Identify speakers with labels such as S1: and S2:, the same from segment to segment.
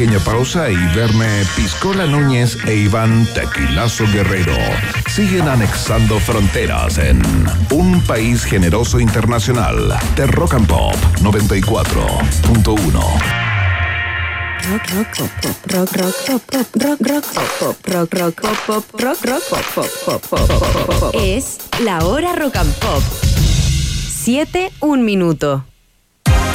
S1: pequeña pausa y verme Piscola Núñez e Iván Tequilazo Guerrero siguen anexando fronteras en un país generoso internacional de Rock and Pop 94.1.
S2: Rock, rock, pop, pop, rock, rock, pop, pop, rock, rock, pop, rock, rock, pop, pop, rock, rock, pop, pop, pop, pop. Es la hora rock and pop. Siete, un minuto.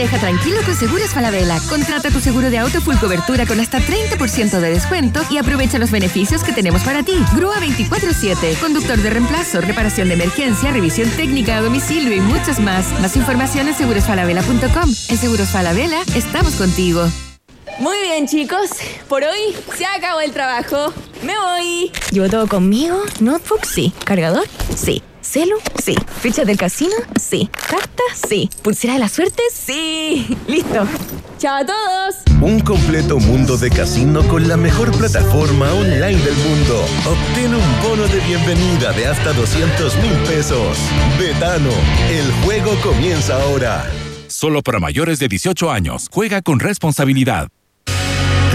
S3: Maneja tranquilo con Seguros Falabella. Contrata tu seguro de auto full cobertura con hasta 30% de descuento y aprovecha los beneficios que tenemos para ti. Grúa 24-7, conductor de reemplazo, reparación de emergencia, revisión técnica a domicilio y muchos más. Más información en segurosfalabella.com. En Seguros Falabella estamos contigo.
S2: Muy bien, chicos. Por hoy se acabó el trabajo. Me voy.
S3: ¿Llevo todo conmigo? ¿Notebook? Sí. ¿Cargador? Sí. ¿Celu? Sí. ¿Ficha del casino? Sí. ¿Carta? Sí. ¿Pulsera de la suerte? Sí. Listo.
S2: Chao a todos.
S4: Un completo mundo de casino con la mejor plataforma online del mundo. Obtén un bono de bienvenida de hasta 200 mil pesos. Betano, el juego comienza ahora.
S5: Solo para mayores de 18 años. Juega con responsabilidad.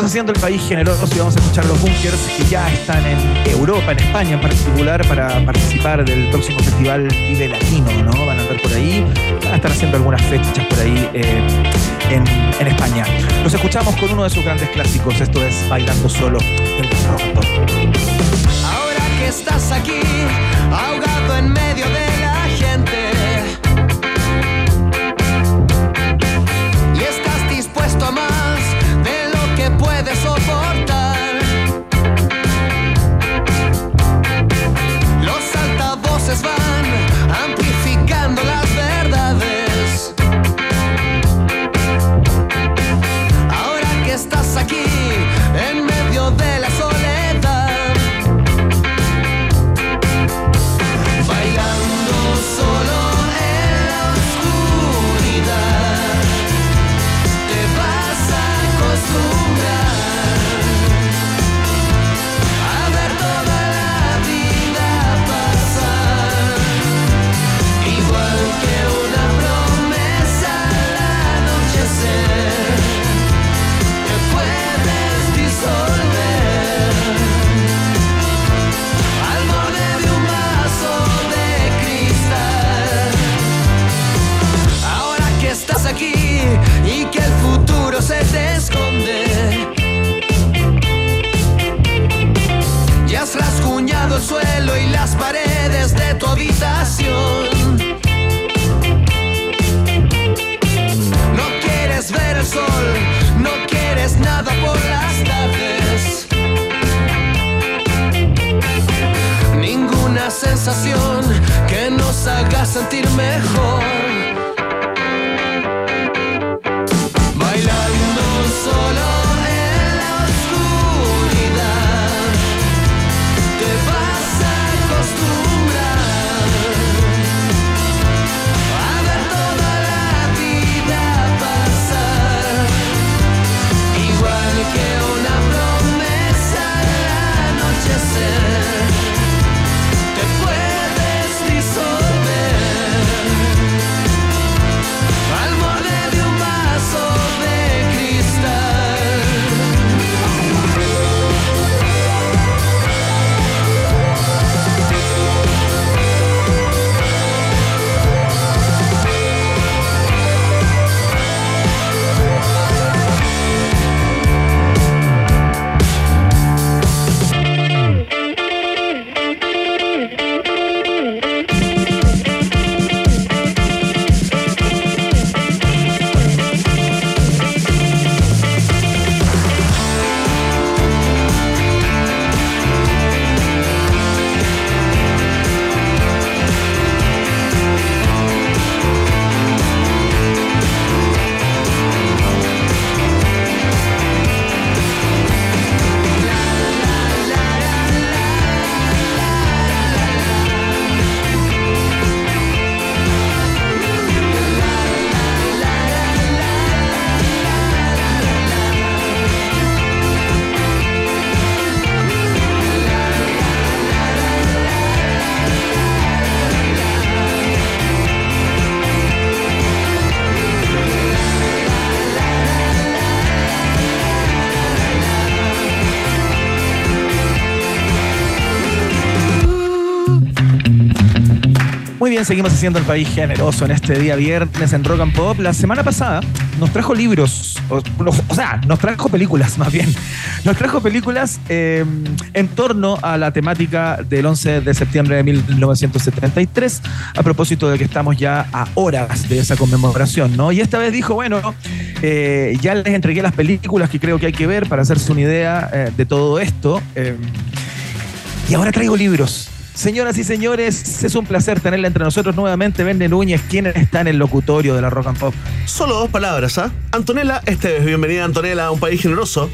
S6: Seguimos haciendo el país generoso y vamos a escuchar los bunkers que ya están en Europa, en España en particular, para participar del próximo festival Vive Latino, ¿no? Van a andar por ahí, van a estar haciendo algunas fechas por ahí eh, en, en España. Los escuchamos con uno de sus grandes clásicos, esto es Bailando Solo del.
S7: Ahora que estás aquí, ahogado en medio que el futuro se te esconde. Ya has rasguñado el suelo y las paredes de tu habitación. No quieres ver el sol, no quieres nada por las tardes. Ninguna sensación que nos haga sentir mejor.
S6: Seguimos haciendo el país generoso en este día viernes en Rock and Pop. La semana pasada nos trajo libros, o, sea, nos trajo películas más bien. Nos trajo películas eh, en torno a la temática del 11 de septiembre de 1973, a propósito de que estamos ya a horas de esa conmemoración, ¿no? Y esta vez dijo, bueno, eh, ya les entregué las películas que creo que hay que ver para hacerse una idea eh, de todo esto. eh, y ahora traigo libros. Señoras y señores, es un placer tenerla entre nosotros nuevamente. Vende Núñez, quien está en el locutorio de la Rock and Pop.
S8: Solo dos palabras, ¿ah? Antonella Esteves, bienvenida Antonella a un país generoso.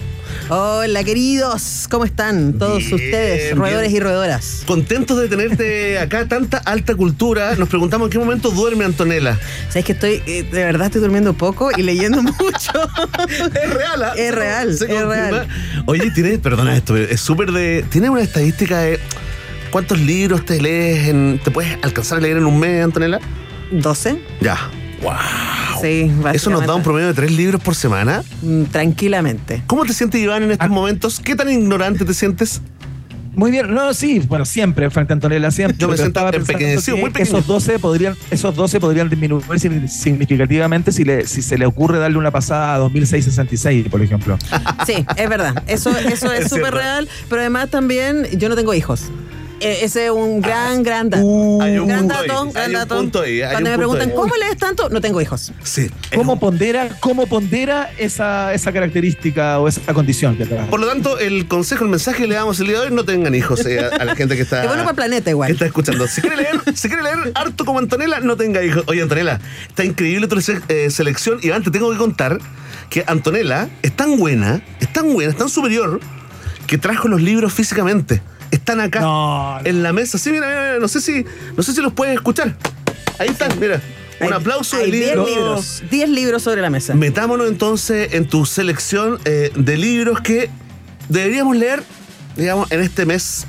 S9: Hola queridos, ¿cómo están todos
S8: Bien,
S9: ustedes,
S8: bien.
S9: roedores y roedoras?
S8: Contentos de tenerte acá, tanta alta cultura. Nos preguntamos en qué momento duerme Antonella.
S9: Sabes que estoy, eh, de verdad estoy durmiendo poco y leyendo mucho.
S8: Es real, ¿ah?
S9: Es real,
S8: Se
S9: es
S8: confirma.
S9: real.
S8: Oye, tienes, perdona esto, es súper de. ¿Tienes una estadística de cuántos libros te lees en. ¿Te puedes alcanzar a leer en un mes, Antonella?
S9: ¿12?
S8: Ya.
S9: Sí,
S8: Eso nos da un promedio de tres libros por semana.
S9: Mm, Tranquilamente.
S8: ¿Cómo te sientes, Iván, en
S9: Ah.
S8: estos momentos? ¿Qué tan ignorante te sientes?
S6: Muy bien, no, sí, bueno, siempre frente a Antonella, siempre.
S8: Yo me
S6: pensando
S8: empequeñecido,
S6: que
S8: muy pequeño.
S6: Esos 12 podrían, esos 12 podrían disminuir significativamente si, le, si se le ocurre darle una pasada a 2666, por ejemplo.
S9: Sí, es verdad. Eso, eso
S8: Es
S9: súper real, pero además también yo no tengo hijos. Eh, ese es un gran, gran dato.
S6: Uh,
S8: Hay un
S9: gran dato,
S8: ahí,
S9: gran dato.
S8: punto ahí, hay
S9: Cuando me preguntan,
S8: ahí.
S9: ¿cómo lees tanto? No tengo hijos.
S8: Sí.
S6: ¿Cómo pondera, cómo pondera esa, esa característica o esa condición que
S8: Por lo tanto, el consejo, el mensaje que le damos el día de hoy, no tengan hijos eh, a, a la gente que está,
S9: Es bueno para el planeta
S8: que
S9: igual.
S8: está escuchando. Si quiere leer, si quiere leer harto como Antonella, no tenga hijos. Oye, Antonella, está increíble tu eh, selección. Iván, te tengo que contar que Antonella es tan buena, es tan buena, es tan superior, que trajo los libros físicamente. Están acá
S6: No, no.
S8: en la mesa. Sí, mira, mira, mira, no sé si, no sé si los puedes escuchar. Ahí están, mira. Un
S9: Hay-
S8: aplauso
S9: hay
S8: de
S9: 10
S8: libros.
S9: libros. 10 libros sobre la mesa.
S8: Metámonos entonces en tu selección eh, de libros que deberíamos leer, digamos, en este mes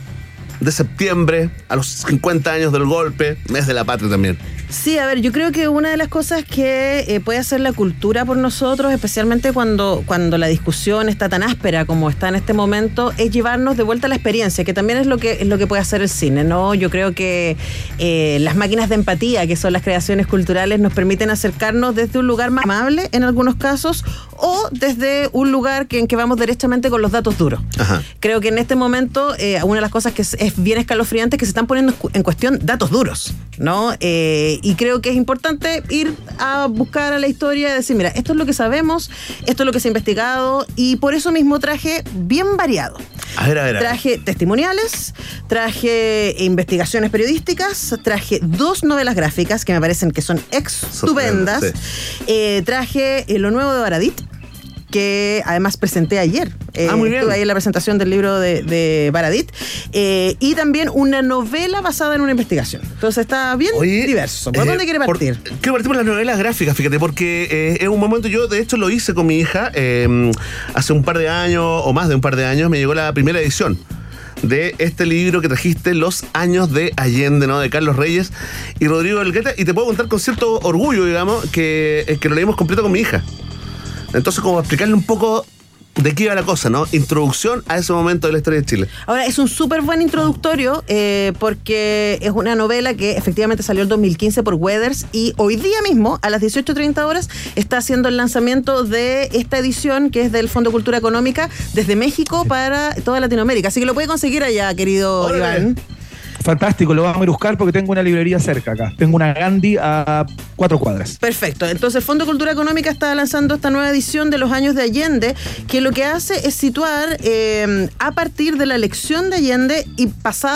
S8: de septiembre, a los 50 años del golpe, mes de la patria también.
S9: Sí, a ver, yo creo que una de las cosas que eh, puede hacer la cultura por nosotros, especialmente cuando, cuando la discusión está tan áspera como está en este momento, es llevarnos de vuelta a la experiencia, que también es lo que, es lo que puede hacer el cine, ¿no? Yo creo que eh, las máquinas de empatía, que son las creaciones culturales, nos permiten acercarnos desde un lugar más amable en algunos casos o desde un lugar que, en que vamos derechamente con los datos duros.
S8: Ajá.
S9: Creo que en este momento eh, una de las cosas que es, es bien escalofriante es que se están poniendo en cuestión datos duros, ¿no? Eh, y creo que es importante ir a buscar a la historia y decir, mira, esto es lo que sabemos, esto es lo que se ha investigado y por eso mismo traje bien variado.
S8: A ver, a ver. a ver.
S9: Traje testimoniales, traje investigaciones periodísticas, traje dos novelas gráficas que me parecen que son estupendas. Eh, traje eh, lo nuevo de Baradit, que además presenté ayer. Eh,
S8: Ah, muy bien.
S9: Estuve ahí en la presentación del libro de, de Baradit. Eh, y también una novela basada en una investigación. Entonces está bien
S8: Oye,
S9: diverso. ¿Por
S8: eh,
S9: dónde quiere
S8: por-
S9: partir?
S8: quiero partir por las novelas gráficas, fíjate, porque eh, en un momento yo, de hecho, lo hice con mi hija eh, hace un par de años o más de un par de años, me llegó la primera edición de este libro que trajiste, Los años de Allende, ¿no? De Carlos Reyes y Rodrigo Elgueta, y te puedo contar con cierto orgullo, digamos, que, eh, que lo leímos completo con mi hija. Entonces, como explicarle un poco de qué iba la cosa, ¿no? Introducción a ese momento de la historia de Chile.
S9: Ahora, es un súper buen introductorio eh, porque es una novela que efectivamente salió el 2015 por Weathers y hoy día mismo, a las 18.30 horas, está haciendo el lanzamiento de esta edición que es del Fondo Cultura Económica desde México para toda Latinoamérica. Así que lo puede conseguir allá, querido
S8: Órale.
S9: Iván.
S6: Fantástico, lo vamos a ir buscar porque tengo una librería cerca acá. Tengo una Gandhi a cuatro cuadras.
S9: Perfecto. Entonces, el Fondo Cultura Económica está lanzando esta nueva edición de los años de Allende, que lo que hace es situar eh, a partir de la elección de Allende y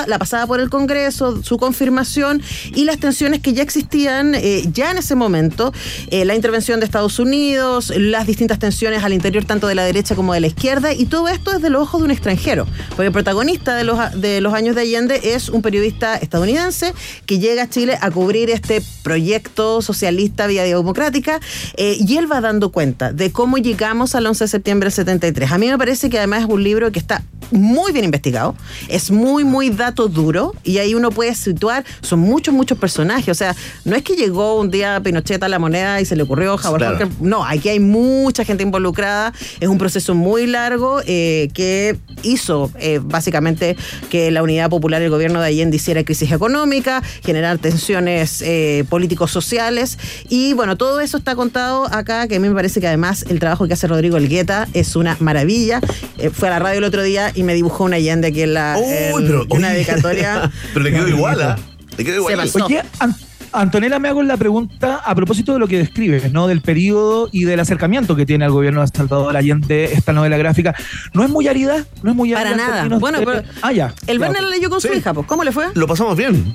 S9: la pasada por el Congreso, su confirmación y las tensiones que ya existían eh, ya en ese momento, eh, la intervención de Estados Unidos, las distintas tensiones al interior tanto de la derecha como de la izquierda, y todo esto desde los ojos de un extranjero. Porque el protagonista de los, de los años de Allende es un periodista estadounidense que llega a Chile a cubrir este proyecto socialista vía democrática eh, y él va dando cuenta de cómo llegamos al 11 de septiembre del 73. A mí me parece que además es un libro que está muy bien investigado, es muy, muy dato duro y ahí uno puede situar, son muchos, muchos personajes. O sea, no es que llegó un día Pinochet a la moneda y se le ocurrió
S8: Claro.
S9: Walker. No, aquí hay mucha gente involucrada. Es un proceso muy largo eh, que hizo eh, básicamente que la Unidad Popular, el gobierno de Allende, hiciera crisis económica, generar tensiones eh, políticos sociales. Y bueno, todo eso está contado acá, que a mí me parece que además el trabajo que hace Rodrigo Elgueta es una maravilla. Eh, fue a la radio el otro día y me dibujó una Allende aquí en la
S8: Uy,
S9: en
S8: pero,
S9: una dedicatoria.
S8: pero le quedó igual, ¿ah? Le quedó igual.
S9: pasó.
S6: Oye, An- Antonella, me hago la pregunta a propósito de lo que describes, ¿no? Del periodo y del acercamiento que tiene al gobierno de Salvador Allende esta novela gráfica. ¿No es muy árida? ¿No es muy árida?
S9: Para nada. Bueno,
S6: de-
S9: pero
S6: Ah, ya.
S9: El Verne la leyó con su hija, pues. ¿Cómo le fue?
S8: Lo pasamos bien.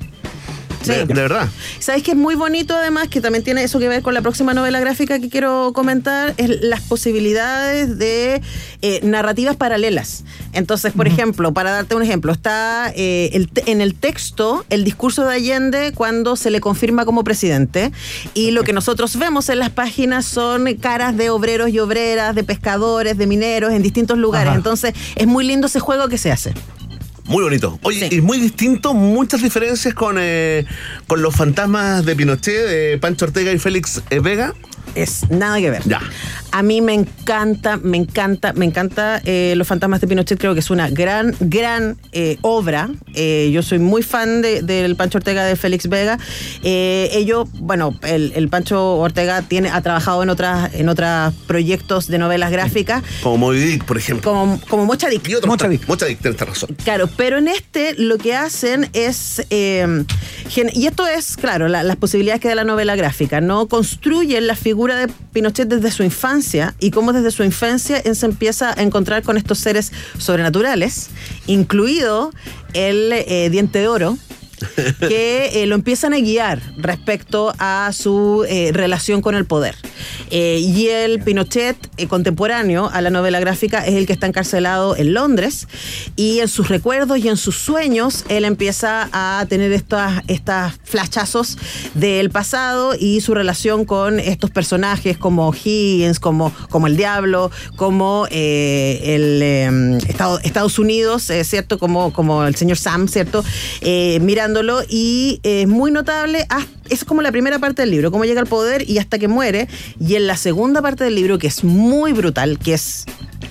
S9: Sí.
S8: De, de verdad.
S9: ¿Sabes que es muy bonito además, que también tiene eso que ver con la próxima novela gráfica que quiero comentar? Es las posibilidades de eh, narrativas paralelas. Entonces, por ejemplo, para darte un ejemplo, está eh, el en el texto el discurso de Allende cuando se le confirma como presidente y lo que nosotros vemos en las páginas son caras de obreros y obreras, de pescadores, de mineros en distintos lugares.
S6: Ajá.
S9: Entonces, es muy lindo ese juego que se hace.
S8: Muy bonito. Oye,
S9: Sí.
S8: y muy distinto, muchas diferencias con, eh, con los fantasmas de Pinochet, de Pancho Ortega y Félix eh, Vega.
S9: Es nada que ver.
S8: Ya.
S9: A mí me encanta, me encanta, me encanta eh, Los Fantasmas de Pinochet. Creo que es una gran, gran eh, obra. Eh, yo soy muy fan de- del Pancho Ortega de Félix Vega. Eh, ellos, bueno, el, el Pancho Ortega tiene, ha trabajado en otras, en otros proyectos de novelas gráficas,
S8: Como Moby Dick, por ejemplo.
S9: como, como Mocha Dick.
S8: Y otros.
S6: Mocha Dick.
S8: Mocha Dick, tienes razón.
S9: Claro, pero en este lo que hacen es, eh, gen- y esto es, claro, la- las posibilidades que da la novela gráfica, ¿no? Construyen la figura de Pinochet desde su infancia y cómo desde su infancia él se empieza a encontrar con estos seres sobrenaturales, incluido el eh, diente de oro, que eh, lo empiezan a guiar respecto a su eh, relación con el poder. Eh, y el Pinochet eh, contemporáneo a la novela gráfica es el que está encarcelado en Londres y en sus recuerdos y en sus sueños él empieza a tener estas, estas flashazos del pasado y su relación con estos personajes como Higgins, como, como el Diablo, como eh, el eh, Estado- Estados Unidos, eh, ¿cierto? Como, como el señor Sam, ¿cierto? Eh, y es muy notable. hasta- es como la primera parte del libro, cómo llega al poder y hasta que muere. Y en la segunda parte del libro, que es muy brutal, que es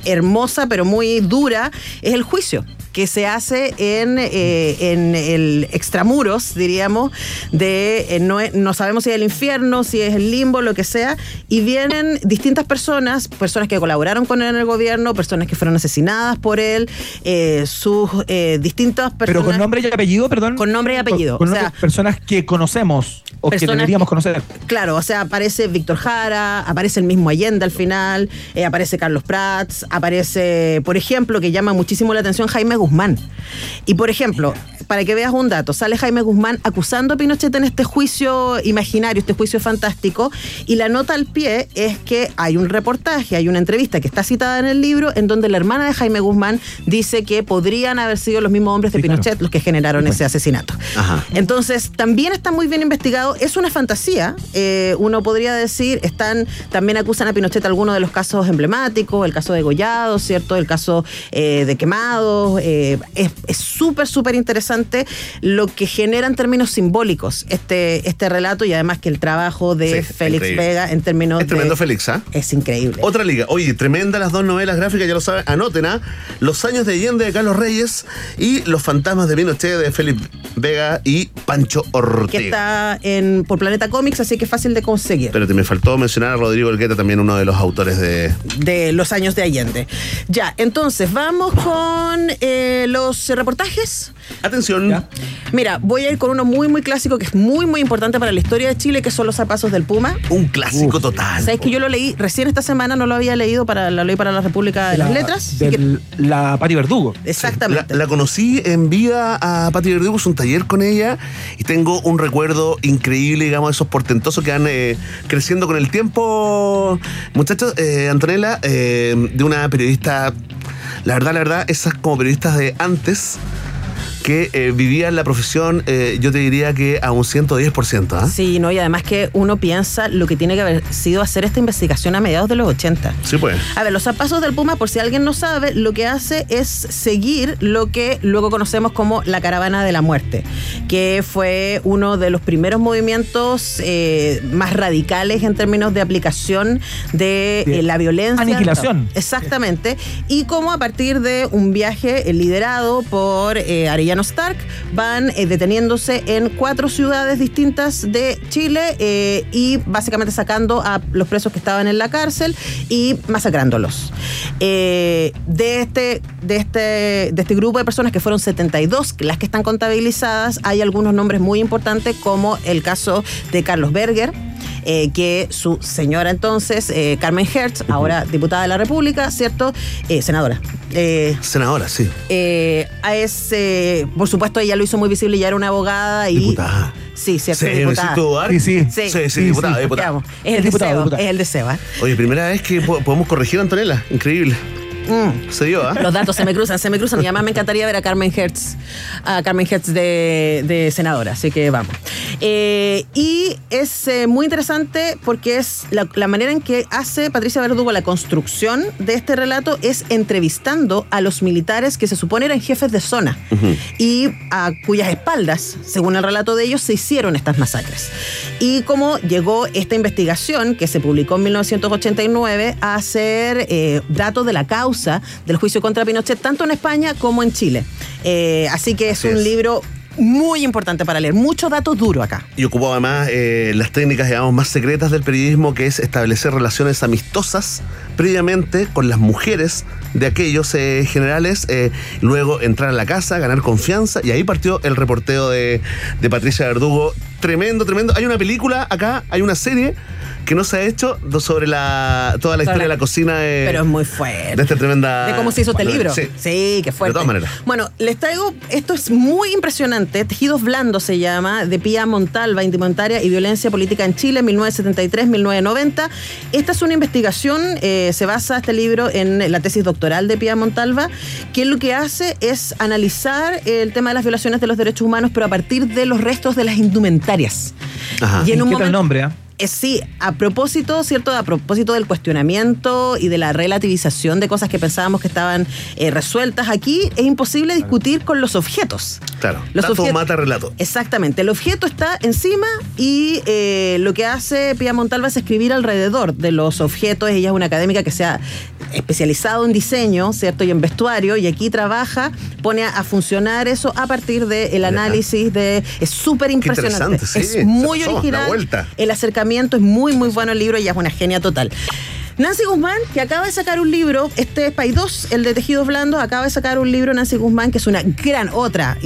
S9: hermosa pero muy dura, es el juicio que se hace en, eh, en el extramuros, diríamos, de eh, no, no sabemos si es el infierno, si es el limbo, lo que sea, y vienen distintas personas, personas que colaboraron con él en el gobierno, personas que fueron asesinadas por él, eh, sus eh, distintas personas.
S6: Pero con nombre y apellido, perdón.
S9: Con nombre y apellido,
S6: Con,
S9: o sea-
S6: personas que conocemos o que deberíamos
S9: que-
S6: conocer.
S9: Claro, o sea, aparece Víctor Jara, aparece el mismo Allende al final, aparece Carlos Prats, aparece, por ejemplo, que llama muchísimo la atención Jaime Guzmán. Y por ejemplo, para que veas un dato, sale Jaime Guzmán acusando a Pinochet en este juicio imaginario, este juicio fantástico, y la nota al pie es que hay un reportaje, hay una entrevista que está citada en el libro, en donde la hermana de Jaime Guzmán dice que podrían haber sido los mismos hombres de
S6: Sí, claro.
S9: Pinochet los que generaron ese asesinato.
S8: Ajá.
S9: Entonces, también está muy bien investigado. Es una fantasía. eh, uno podría decir, están, también acusan a Pinochet algunos de los casos emblemáticos, el caso de Gollado, ¿cierto? El caso eh, de Quemados. eh, es súper, súper interesante lo que genera en términos simbólicos este, este relato y además que el trabajo de
S8: Sí,
S9: Félix
S8: increíble.
S9: Vega en términos
S8: Es tremendo
S9: de-
S8: Félix, ¿ah?
S9: Es increíble.
S8: Otra liga. Oye, tremenda las dos novelas gráficas, ya lo saben. Anoten, ¿ah? Los años de Allende de Carlos Reyes y Los fantasmas de Pinochet de Félix Vega y Pancho
S9: que
S8: Ortega.
S9: está en, por Planeta Comics, así que es fácil de conseguir.
S8: Pero te me faltó mencionar a Rodrigo Elgueta, también uno de los autores de.
S9: de los años de Allende. Ya, entonces vamos con eh, los reportajes.
S8: Atención.
S6: Ya.
S9: Mira, voy a ir con uno muy, muy clásico que es muy, muy importante para la historia de Chile, que son los zapatos del Puma.
S8: Un clásico total.
S9: Sabes que yo lo leí recién esta semana, no lo había leído para la ley para la República de las
S6: La-
S9: Letras. que-
S6: la Pati Verdugo.
S9: exactamente.
S8: La, la conocí en vida a Pati Verdugo, hice un taller con ella y tengo un recuerdo increíble, digamos, de esos portentosos que van eh, creciendo con el tiempo. Muchachos, eh, Antonella, eh, de una periodista, la verdad, la verdad, esas como periodistas de antes que eh, vivían la profesión, eh, yo te diría que a un 110%. ¿ah?
S9: Sí, no, y además que uno piensa lo que tiene que haber sido hacer esta investigación a mediados de los 80.
S8: Sí, pues.
S9: A ver, los zapatos del Puma, por si alguien no sabe, lo que hace es seguir lo que luego conocemos como la caravana de la muerte, que fue uno de los primeros movimientos eh, más radicales en términos de aplicación de eh, la violencia.
S6: aniquilación.
S9: Exactamente. Y como a partir de un viaje eh, liderado por eh, Stark, van eh, deteniéndose en cuatro ciudades distintas de Chile eh, y básicamente sacando a los presos que estaban en la cárcel y masacrándolos. Eh, de, este, de, este, de este grupo de personas que fueron 72, las que están contabilizadas, hay algunos nombres muy importantes como el caso de Carlos Berger, eh, que su señora entonces, eh, Carmen Hertz, ahora diputada de la República, ¿cierto? Eh, senadora. Eh,
S8: Senadora, sí.
S9: eh, a ese, por supuesto, ella lo hizo muy visible, ya era una abogada y.
S8: Diputada.
S9: Sí, cierto,
S8: Sí,
S9: diputada.
S8: necesito dudar.
S6: Sí, sí.
S9: Sí.
S8: Sí, sí,
S9: Sí,
S8: diputada,
S6: sí.
S8: diputada.
S9: Veamos, es el
S6: Diputado,
S9: deseo,
S6: diputado.
S9: es el deseo. ¿eh?
S8: Oye, primera vez que po- podemos corregir a Antonella. Increíble.
S9: Mm.
S8: Se dio, ¿ah?
S9: Los datos se me cruzan, se me cruzan. Y además me encantaría ver a Carmen Hertz, a Carmen Hertz de, de senadora, así que vamos. Eh, y es eh, muy interesante porque es la, la manera en que hace Patricia Verdugo la construcción de este relato es entrevistando a los militares que se supone eran jefes de zona y a cuyas espaldas, según el relato de ellos, se hicieron estas masacres. Y cómo llegó esta investigación que se publicó en 1989 a ser eh, datos de la causa del juicio contra Pinochet, tanto en España como en Chile. Eh, así que es
S8: Así
S9: un
S8: es.
S9: libro muy importante para leer, muchos datos duros acá.
S8: Y ocupó además eh, las técnicas, digamos, más secretas del periodismo, que es establecer relaciones amistosas previamente con las mujeres de aquellos eh, generales, eh, luego entrar a la casa, ganar confianza, y ahí partió el reporteo de, de Patricia Verdugo. Tremendo, tremendo. Hay una película acá, hay una serie que no se ha hecho sobre la, toda la historia de la cocina de,
S9: Pero es muy fuerte.
S8: de esta tremenda...
S9: De cómo se hizo este libro.
S8: Sí.
S9: Sí, qué fuerte.
S8: De todas maneras.
S9: Bueno, les traigo, esto es muy impresionante, Tejidos Blandos se llama, de Pía Montalva, Indumentaria y Violencia Política en Chile, 1973-1990. Esta es una investigación, eh, se basa este libro en la tesis doctoral de Pía Montalva, que lo que hace es analizar el tema de las violaciones de los derechos humanos, pero a partir de los restos de las indumentarias.
S8: Ajá.
S9: Y en un
S6: ¿Qué tal el nombre? ah?
S9: Eh, sí, a propósito, ¿cierto? A propósito del cuestionamiento y de la relativización de cosas que pensábamos que estaban eh, resueltas, aquí es imposible discutir con los objetos.
S8: Claro.
S9: Los
S8: Dato
S9: objet-
S8: mata relato.
S9: Exactamente, el objeto está encima y eh, lo que hace Pia Montalva es escribir alrededor de los objetos. Ella es una académica que se ha especializado en diseño, ¿cierto? Y en vestuario, y aquí trabaja, pone a, a funcionar eso a partir del análisis de... Es súper impresionante.
S8: sí,
S9: es muy original.
S8: vuelta.
S9: El acercamiento es muy, muy bueno el libro y ella es una genia total. Nancy Guzmán, que acaba de sacar un libro, este es 2, el de Tejidos Blandos, acaba de sacar un libro, Nancy Guzmán, que es una gran otra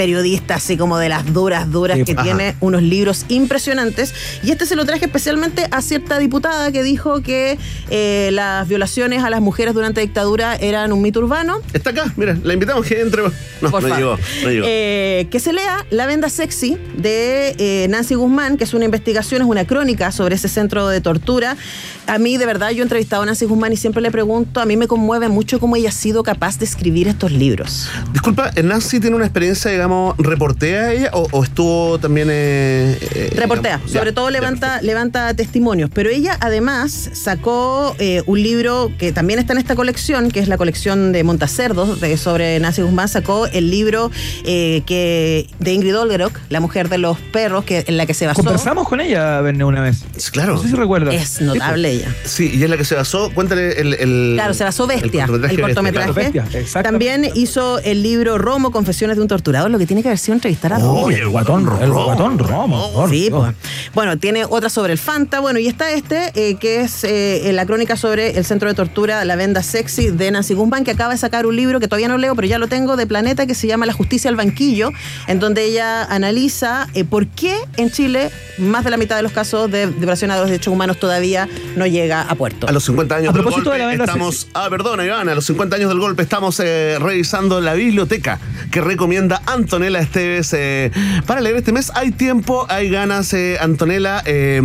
S9: periodista, así como de las duras, duras,
S6: Sí,
S9: que
S8: ajá.
S9: tiene unos libros impresionantes. Y este se lo traje especialmente a cierta diputada que dijo que eh, las violaciones a las mujeres durante dictadura eran un mito urbano.
S8: Está acá, mira, la invitamos que entre. No,
S9: Por
S8: no llegó, no llegó.
S9: Eh, que se lea La Venda Sexy de eh, Nancy Guzmán, que es una investigación, es una crónica sobre ese centro de tortura. A mí, de verdad, yo he entrevistado a Nancy Guzmán y siempre le pregunto, a mí me conmueve mucho cómo ella ha sido capaz de escribir estos libros.
S8: Disculpa, ¿Nancy tiene una experiencia, digamos, reportea ella o, o estuvo también... eh, eh,
S9: Reportea,
S8: digamos,
S9: sobre
S8: ya,
S9: todo levanta, levanta testimonios, pero ella además sacó eh, un libro que también está en esta colección, que es la colección de Montacerdos de, sobre Nancy Guzmán, sacó el libro eh, que de Ingrid Olgerock, la mujer de los perros, que, en la que se basó.
S6: Conversamos con ella, Verne, una vez.
S8: Claro.
S6: No sé si recuerdas.
S9: Es notable ella.
S8: Sí, y es la que se basó, cuéntale el... el
S9: Claro, se basó Bestia, el cortometraje.
S8: claro.
S6: Bestia, exactamente.
S9: También hizo el libro Romo, Confesiones de un torturador, lo que tiene que haber sido entrevistar a Romo.
S6: Uy, el guatón, el guatón Romo.
S9: Sí, pues. Bueno, tiene otra sobre el Fanta. Bueno, y está este, eh, que es eh, la crónica sobre el centro de tortura La Venda Sexy de Nancy Guzmán, que acaba de sacar un libro que todavía no leo, pero ya lo tengo, de Planeta, que se llama La Justicia al Banquillo, en donde ella analiza eh, por qué en Chile más de la mitad de los casos de violación a los derechos humanos todavía no llega a puerto.
S8: A los 50 años
S6: A
S8: del
S6: propósito
S8: golpe
S6: de la venda
S8: estamos... Ah, perdona, Iván, a los 50 años del golpe estamos eh, revisando la biblioteca que recomienda Antonella Esteves eh, para leer este mes. Hay tiempo, hay ganas, eh, Antonella. eh,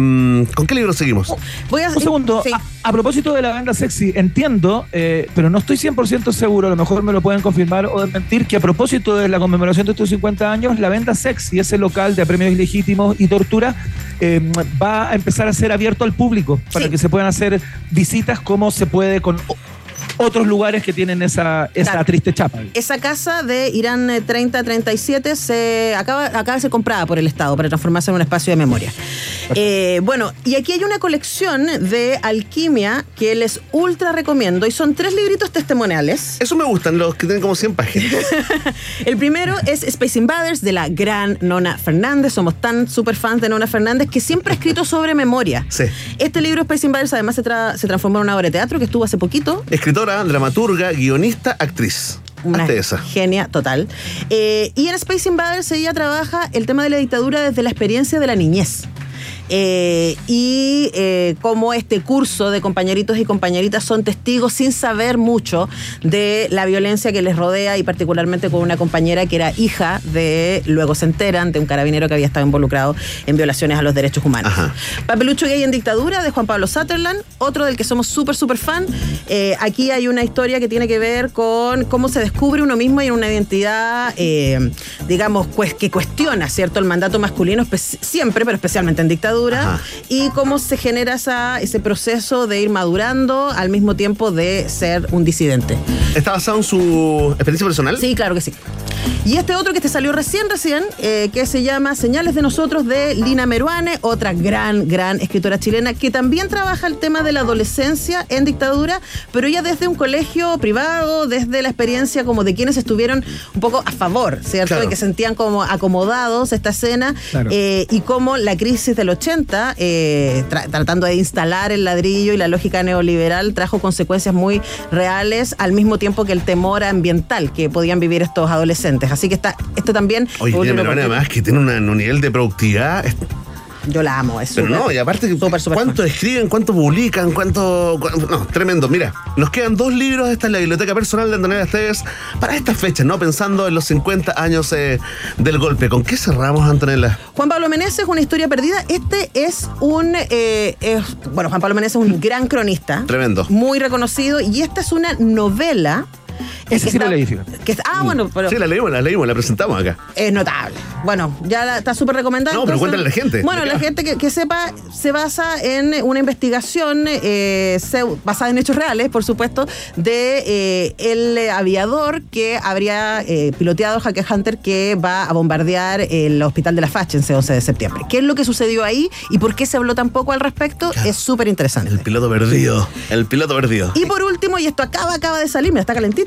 S8: ¿Con qué libro seguimos?
S9: Voy a,
S6: Un segundo,
S9: Sí.
S6: a, a propósito de la banda sexy, entiendo, eh, pero no estoy 100% seguro, a lo mejor me lo pueden confirmar o desmentir, que a propósito de la conmemoración de estos 50 años, la venta sexy, ese local de premios ilegítimos y tortura, eh, va a empezar a ser abierto al público para
S9: Sí.
S6: que se puedan hacer visitas como se puede con otros lugares que tienen esa, esa
S9: Claro.
S6: triste chapa.
S9: Esa casa de Irán eh, 3037 se acaba, acaba de ser comprada por el Estado para transformarse en un espacio de memoria. Eh, bueno, y aquí hay una colección de alquimia que les ultra recomiendo y son tres libritos testimoniales.
S8: Eso me gustan, los que tienen como 100 páginas.
S9: El primero es Space Invaders de la gran Nona Fernández. Somos tan super fans de Nona Fernández que siempre ha escrito sobre memoria.
S8: Sí.
S9: Este libro Space Invaders además se, tra- se transformó en una obra de teatro que estuvo hace poquito
S8: Escritora, dramaturga, guionista, actriz.
S9: Una
S8: esa.
S9: genia total. Eh, y en Space Invaders ella trabaja el tema de la dictadura desde la experiencia de la niñez. Eh, y eh, cómo este curso de compañeritos y compañeritas son testigos sin saber mucho de la violencia que les rodea y particularmente con una compañera que era hija de, luego se enteran, de un carabinero que había estado involucrado en violaciones a los derechos humanos.
S8: Ajá.
S9: Papelucho Gay en Dictadura de Juan Pablo Sutherland, otro del que somos súper, súper fan. Eh, aquí hay una historia que tiene que ver con cómo se descubre uno mismo y en una identidad, digamos, pues, que cuestiona, ¿cierto?, el mandato masculino siempre, pero especialmente en dictadura,
S8: Ajá.
S9: y cómo se genera esa, ese proceso de ir madurando al mismo tiempo de ser un disidente.
S8: ¿Está basado en su experiencia personal?
S9: Sí, claro que sí. Y este otro que te salió recién, recién, eh, que se llama Señales de Nosotros de Lina Meruane, otra gran, gran escritora chilena que también trabaja el tema de la adolescencia en dictadura, pero ella desde un colegio privado, desde la experiencia como de quienes estuvieron un poco a favor, ¿cierto?
S8: Claro.
S9: Y que sentían como acomodados esta escena
S6: Claro.
S9: eh, y cómo la crisis del 80, eh, tra- tratando de instalar el ladrillo y la lógica neoliberal, trajo consecuencias muy reales al mismo tiempo que el temor ambiental que podían vivir estos adolescentes. Así que está, esto también...
S8: Oye, Meruane, además que tiene una- un nivel de productividad.
S9: Yo la amo, es
S8: Pero no, y aparte,
S9: súper
S8: ¿cuánto
S9: fan.
S8: escriben? ¿Cuánto publican? ¿Cuánto, cuánto- No, tremendo. Mira, nos quedan dos libros. Esta es la biblioteca personal de Antonella Esteves para estas fechas, ¿no? Pensando en los 50 años eh, del golpe. ¿Con qué cerramos, Antonella?
S9: Juan Pablo Meneses, una historia perdida. Este es un. eh, es- bueno, Juan Pablo Meneses es un gran cronista.
S8: Tremendo.
S9: Muy reconocido. Y esta es una novela. Que
S6: sí lo
S9: está-
S6: leí, fíjate.
S9: que está- ah, bueno, pero.
S8: Sí, la leímos, la leímos, la presentamos acá.
S9: Es notable. Bueno, ya la- está súper recomendada.
S8: No, pero cuéntale a la gente.
S9: Bueno,
S8: ¿De qué
S9: la gente que, que sepa se basa en una investigación eh, basada en hechos reales, por supuesto, de eh, el eh, aviador que habría eh, piloteado Jaque Hunter que va a bombardear el hospital de la Facha en ese 11 de septiembre. ¿Qué es lo que sucedió ahí y por qué se habló tan poco al respecto? Es súper interesante.
S8: El piloto perdido. El piloto perdido.
S9: Y por último, y esto acaba, acaba de salir, mira, está calentito,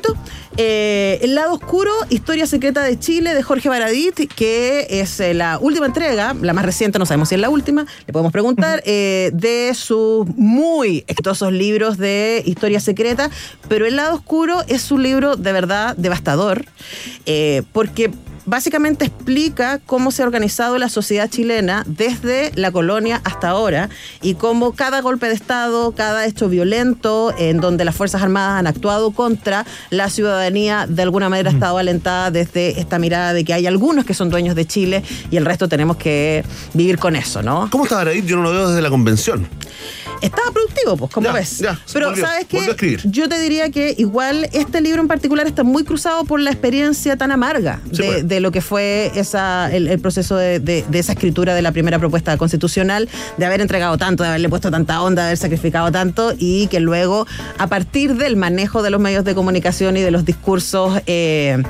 S9: eh, El lado oscuro, Historia secreta de Chile, de Jorge Baradit, que es eh, la última entrega, la más reciente, no sabemos si es la última, le podemos preguntar, eh, de sus muy exitosos libros de historia secreta, pero El lado oscuro es un libro de verdad devastador, porque básicamente explica cómo se ha organizado la sociedad chilena desde la colonia hasta ahora y cómo cada golpe de Estado, cada hecho violento en donde las Fuerzas Armadas han actuado contra la ciudadanía, de alguna manera ha estado alentada desde esta mirada de que hay algunos que son dueños de Chile y el resto tenemos que vivir con eso, ¿no?
S8: ¿Cómo está Baradit? Yo no lo veo desde la convención.
S9: Estaba productivo, pues, como
S8: Ya,
S9: ves.
S8: ya,
S9: Pero,
S8: volvió,
S9: ¿sabes
S8: escribir.
S9: Yo te diría que igual este libro en particular está muy cruzado por la experiencia tan amarga
S8: Sí,
S9: de,
S8: pues.
S9: de lo que fue esa, el, el proceso de, de- de esa escritura de la primera propuesta constitucional, de haber entregado tanto, de haberle puesto tanta onda, de haber sacrificado tanto y que luego, a partir del manejo de los medios de comunicación y de los discursos eh,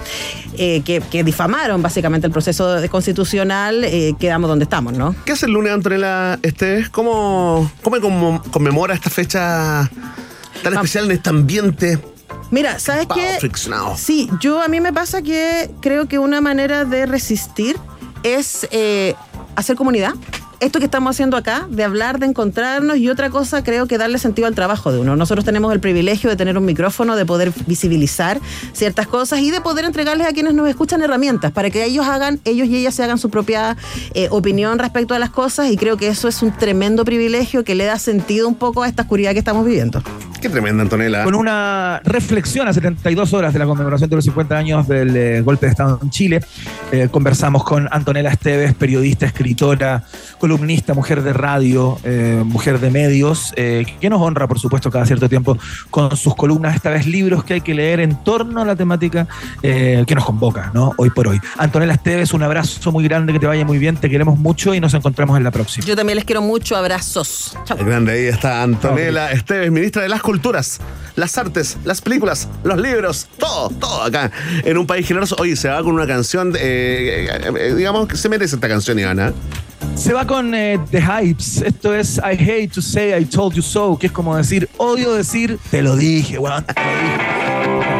S9: eh, que, que difamaron básicamente el proceso constitucional, eh, quedamos donde estamos, ¿no?
S8: ¿Qué hace el lunes, Antonella Esteves? ¿Cómo, cómo conmo- conmemora esta fecha tan especial en este ambiente?
S9: Mira, ¿sabes qué? Sí, yo a mí me pasa que creo que una manera de resistir es eh, hacer comunidad. Esto que estamos haciendo acá, de hablar, de encontrarnos, y otra cosa, creo que darle sentido al trabajo de uno. Nosotros tenemos el privilegio de tener un micrófono, de poder visibilizar ciertas cosas y de poder entregarles a quienes nos escuchan herramientas para que ellos hagan, ellos y ellas se hagan su propia eh, opinión respecto a las cosas. Y creo que eso es un tremendo privilegio que le da sentido un poco a esta oscuridad que estamos viviendo.
S8: Qué tremenda, Antonella.
S7: con una reflexión a 72 horas de la conmemoración de los 50 años del eh, golpe de Estado en Chile. Eh, conversamos con Antonella Esteves, periodista, escritora, columnista, mujer de radio, eh, mujer de medios, eh, que nos honra, por supuesto, cada cierto tiempo con sus columnas, esta vez libros que hay que leer en torno a la temática eh, que nos convoca, ¿no? Hoy por hoy. Antonella Esteves, un abrazo muy grande, que te vaya muy bien, te queremos mucho y nos encontramos en la próxima.
S9: Yo también les quiero mucho. Abrazos. Chao.
S8: El grande, ahí está Antonella Esteves, ministra de las Culturas, las artes, las películas, los libros, todo, todo acá en un país generoso. Oye, se va con una canción, eh, eh, eh, digamos que se merece esta canción, Ivana.
S7: Se va con The Hypes. Esto es I hate to say I told you so, que es como decir, odio decir, te lo dije, weón. te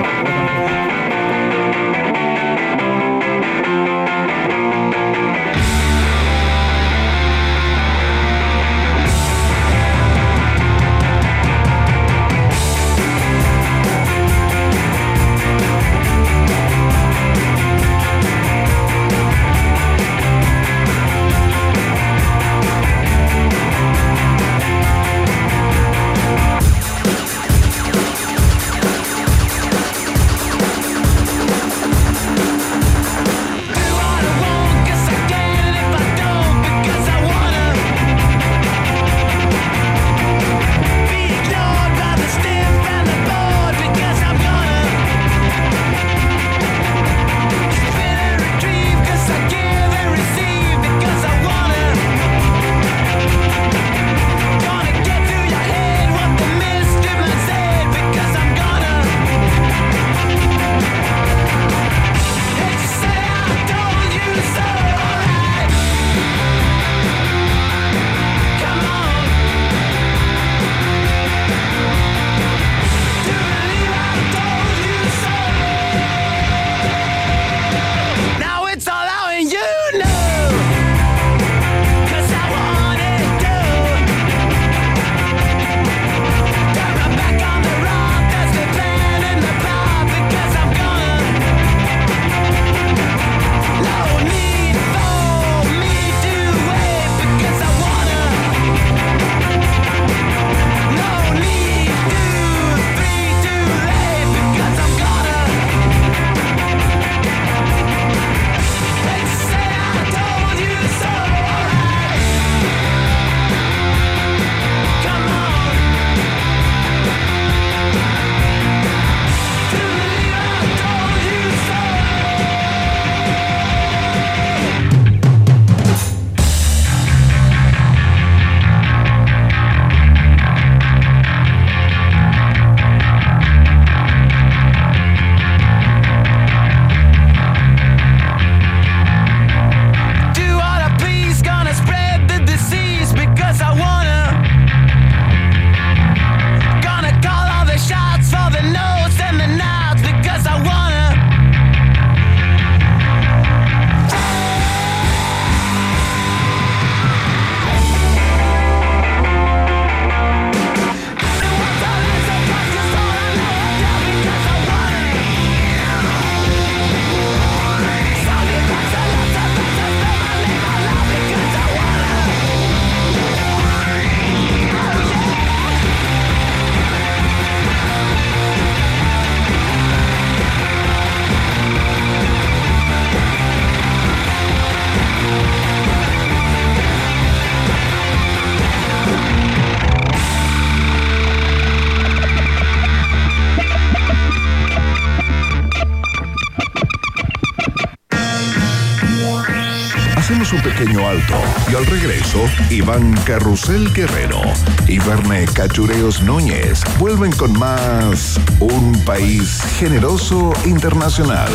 S1: alto y al regreso, Iván Carrusel Guerrero y Verne Cachureos Núñez vuelven con más Un País Generoso Internacional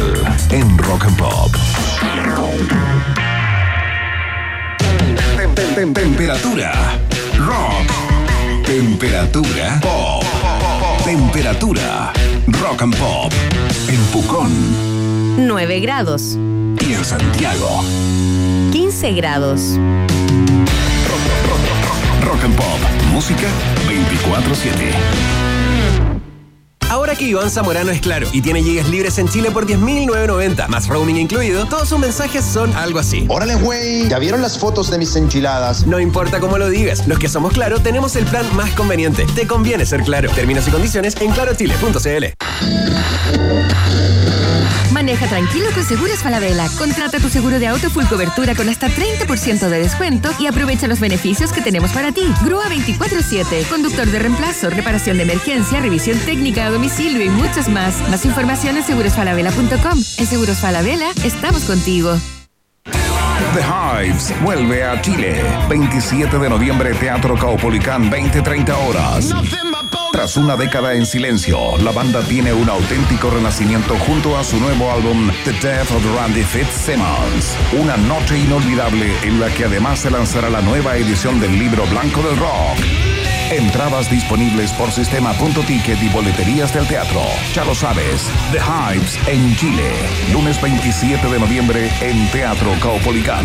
S1: en Rock and Pop. Tem- tem- tem- Temperatura. Rock. Temperatura. Pop. Temperatura. Rock and Pop. En Pucón
S2: 9 grados.
S1: y en Santiago.
S2: 15 grados.
S1: Rock and Pop. Música 24-7.
S10: Ahora que Iván Zamorano es claro y tiene gigas libres en Chile por 10.990, más roaming incluido, todos sus mensajes son algo así.
S11: Órale, güey, ¿ya vieron las fotos de mis enchiladas?
S10: No importa cómo lo digas, los que somos claro tenemos el plan más conveniente. Te conviene ser claro. Términos y condiciones en clarochile.cl.
S3: Maneja tranquilo con Seguros Falabella. Contrata tu seguro de auto full cobertura con hasta 30% de descuento y aprovecha los beneficios que tenemos para ti. Grúa 24-7, conductor de reemplazo, reparación de emergencia, revisión técnica a domicilio y muchas más. Más información en segurosfalabella.com. En Seguros Falabella estamos contigo.
S12: The Hives vuelve a Chile. 27 de noviembre, Teatro Caupolicán, 20-30 horas. Tras una década en silencio, la banda tiene un auténtico renacimiento junto a su nuevo álbum The Death of Randy Fitzsimmons. Una noche inolvidable en la que además se lanzará la nueva edición del libro blanco del rock. Entradas disponibles por sistema.ticket y boleterías del teatro. Ya lo sabes, The Hives en Chile. Lunes 27 de noviembre en Teatro Caupolicán.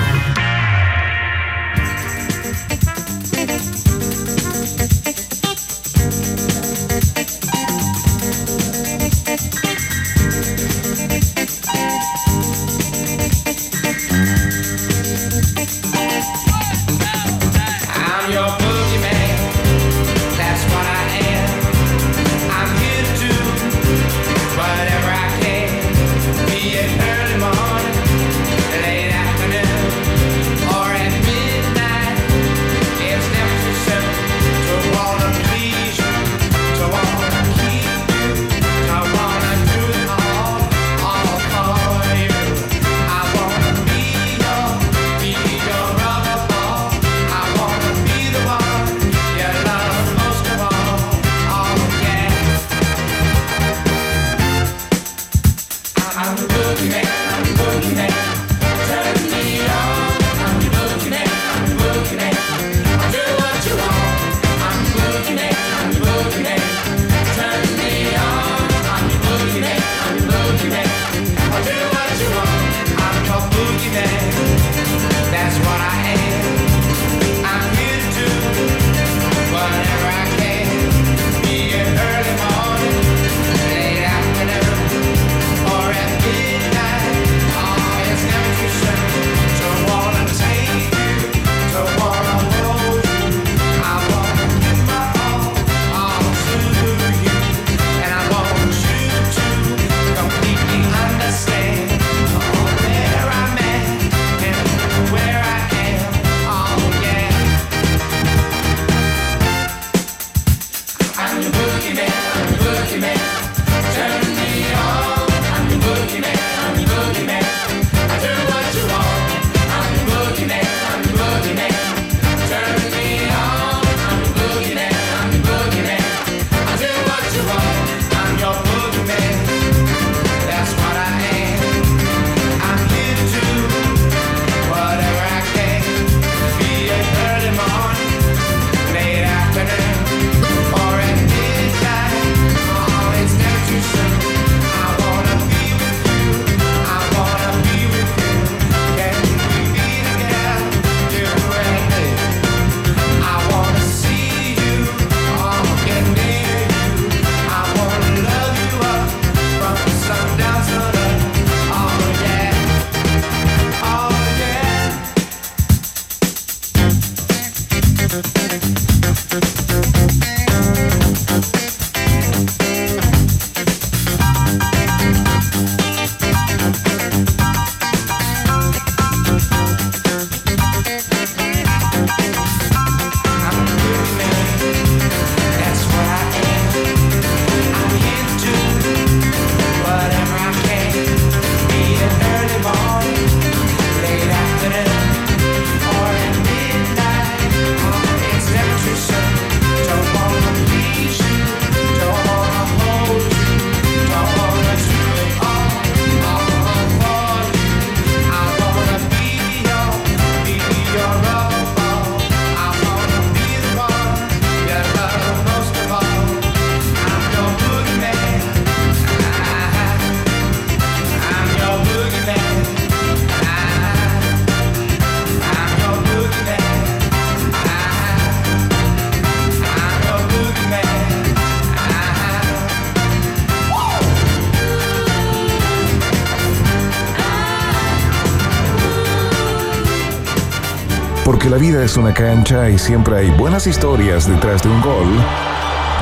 S1: vida es una cancha y siempre hay buenas historias detrás de un gol.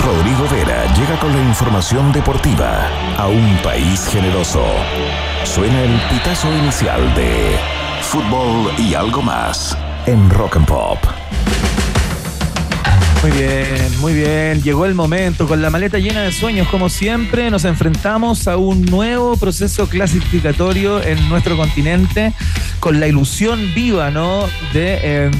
S1: Rodrigo Vera llega con la información deportiva a un país generoso. Suena el pitazo inicial de fútbol y algo más en Rock and Pop.
S6: Muy bien, muy bien. Llegó el momento. Con la maleta llena de sueños, como siempre, nos enfrentamos a un nuevo proceso clasificatorio en nuestro continente, con la ilusión viva, ¿no? De, eh,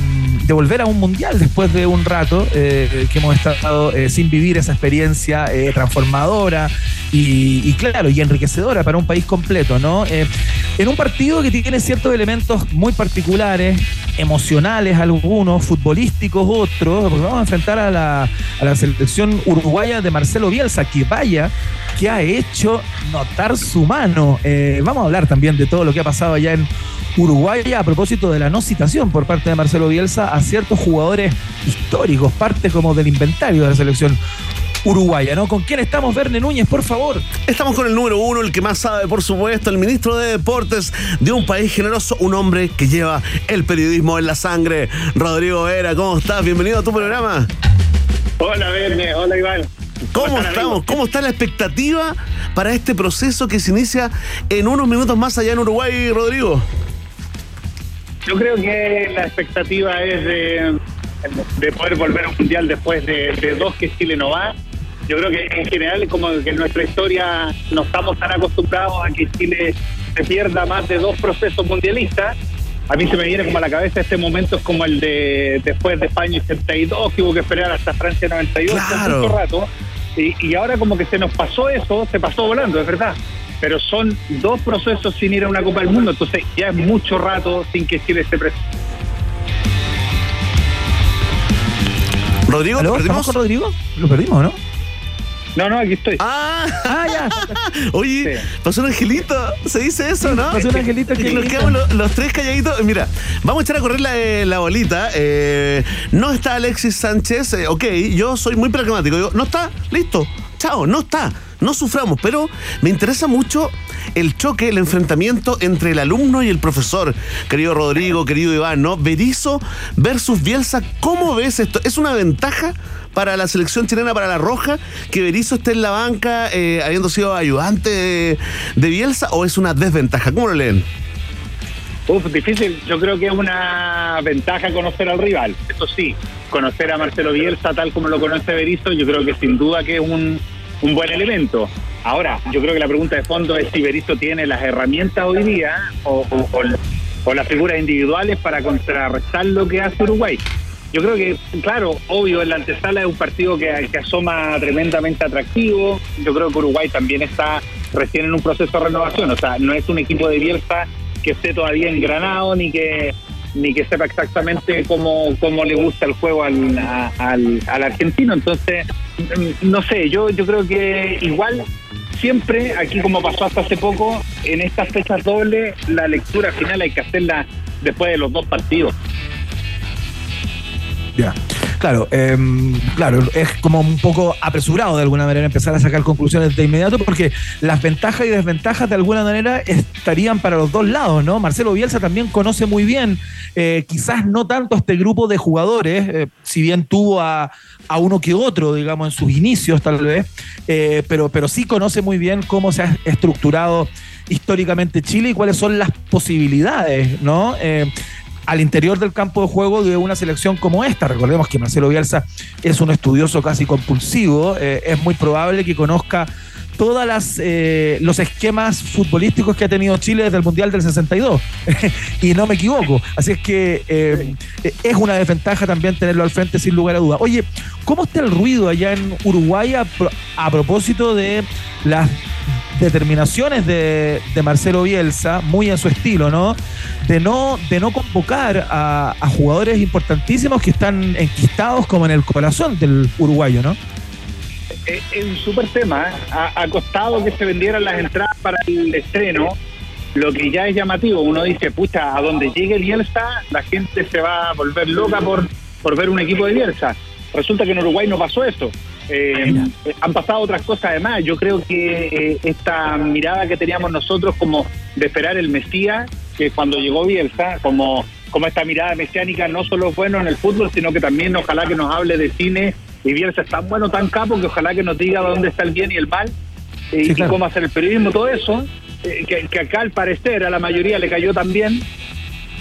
S6: de volver a un mundial después de un rato eh, que hemos estado eh, sin vivir esa experiencia eh, transformadora y, claro, y enriquecedora para un país completo, ¿no? En un partido que tiene ciertos elementos muy particulares, emocionales algunos, futbolísticos otros, porque vamos a enfrentar a la, a la selección uruguaya de Marcelo Bielsa, que vaya, que ha hecho notar su mano. Vamos a hablar también de todo lo que ha pasado allá en Uruguay a propósito de la no citación por parte de Marcelo Bielsa a ciertos jugadores históricos, parte como del inventario de la selección uruguaya, ¿no? ¿Con quién estamos, Verne Núñez, por favor?
S8: Estamos con el número uno, el que más sabe, por supuesto, el ministro de Deportes de un país generoso, un hombre que lleva el periodismo en la sangre. Rodrigo Vera, ¿cómo estás? Bienvenido a tu programa.
S13: Hola, Verne, hola, Iván.
S8: ¿Cómo,
S13: están,
S8: estamos?
S13: amigos?
S8: ¿Cómo está la expectativa para este proceso que se inicia en unos minutos más allá en Uruguay, Rodrigo?
S13: Yo creo que la expectativa es de, de poder volver a un mundial después de, de dos que Chile no va. Yo creo que en general, como que en nuestra historia no estamos tan acostumbrados a que Chile se pierda más de dos procesos mundialistas. A mí se me viene como a la cabeza este momento es como el de después de España 82, que hubo que esperar hasta Francia 98,
S8: Claro.
S13: mucho rato. Y, y ahora como que se nos pasó eso, se pasó volando, es verdad. Pero son dos procesos sin ir a una Copa del Mundo, entonces ya es mucho rato sin que Chile esté presente.
S8: Rodrigo. ¿lo
S6: ¿Estamos
S8: perdimos?
S6: con Rodrigo? Lo perdimos, ¿no?
S13: No, no, aquí estoy.
S8: Ah,
S6: Ah, ya.
S8: oye,
S13: Sí.
S8: pasó un angelito, se dice eso, ¿no?
S6: pasó un angelito
S8: Que nos quedamos los, los tres calladitos. Mira, vamos a echar a correr la, eh, la bolita. Eh, no está Alexis Sánchez, eh, ok, yo soy muy pragmático. Digo, no está, listo, chao, no está. No suframos, pero me interesa mucho el choque, el enfrentamiento entre el alumno y el profesor. Querido Rodrigo, querido Iván, ¿no? Berizo versus Bielsa, ¿cómo ves esto? ¿Es una ventaja para la selección chilena, para la Roja, que Berizzo esté en la banca eh, habiendo sido ayudante de, de Bielsa o es una desventaja? ¿Cómo lo leen?
S13: Uf, difícil. Yo creo que es una ventaja conocer al rival. Eso sí, conocer a Marcelo Bielsa tal como lo conoce Berizzo, yo creo que sin duda que es un, un buen elemento. Ahora, yo creo que la pregunta de fondo es si Berizzo tiene las herramientas hoy día o, o- las figuras individuales para contrarrestar lo que hace Uruguay. Yo creo que, claro, obvio, en la antesala es un partido que, que asoma tremendamente atractivo. Yo creo que Uruguay también está recién en un proceso de renovación. O sea, no es un equipo de Bielsa que esté todavía engranado ni que ni que sepa exactamente cómo, cómo le gusta el juego al, al argentino. Entonces, mm, no sé, yo, yo creo que igual siempre, aquí como pasó hasta hace poco, en estas fechas dobles, la lectura final hay que hacerla después de los dos partidos.
S6: Ya. Claro, em, claro, es como un poco apresurado de alguna manera empezar a sacar conclusiones de inmediato porque las ventajas y desventajas de alguna manera estarían para los dos lados, ¿no? Marcelo Bielsa también conoce muy bien, eh, quizás no tanto a este grupo de jugadores, eh, si bien tuvo a, a uno que otro, digamos, en sus inicios tal vez, eh, pero, pero sí conoce muy bien cómo se ha estructurado históricamente Chile y cuáles son las posibilidades, ¿no? Al interior del campo de juego de una selección como esta. Recordemos que Marcelo Bielsa es un estudioso casi compulsivo, eh, es muy probable que conozca todas las eh, los esquemas futbolísticos que ha tenido Chile desde el Mundial del 62 y no me equivoco así es que eh, es una desventaja también tenerlo al frente sin lugar a duda oye ¿cómo está el ruido allá en Uruguay a, pro- a propósito de las determinaciones de, de Marcelo Bielsa, muy en su estilo, ¿no? De no, de no convocar a, a jugadores importantísimos que están enquistados como en el corazón del uruguayo, ¿no?
S13: Es, es un súper tema. ¿eh? Ha, ha costado que se vendieran las entradas para el estreno, lo que ya es llamativo. Uno dice, pucha, a donde llegue Bielsa, la gente se va a volver loca por, por ver un equipo de Bielsa. Resulta que en Uruguay no pasó eso. Eh, han pasado otras cosas además. Yo creo que eh, esta mirada que teníamos nosotros como de esperar el Mesías, que cuando llegó Bielsa, como como esta mirada mesiánica no solo es bueno en el fútbol, sino que también ojalá que nos hable de cine y Bielsa es tan bueno, tan capo, que ojalá que nos diga dónde está el bien y el mal eh,
S6: Sí,
S13: y cómo hacer el periodismo, todo eso, eh, que, que acá al parecer a la mayoría le cayó también.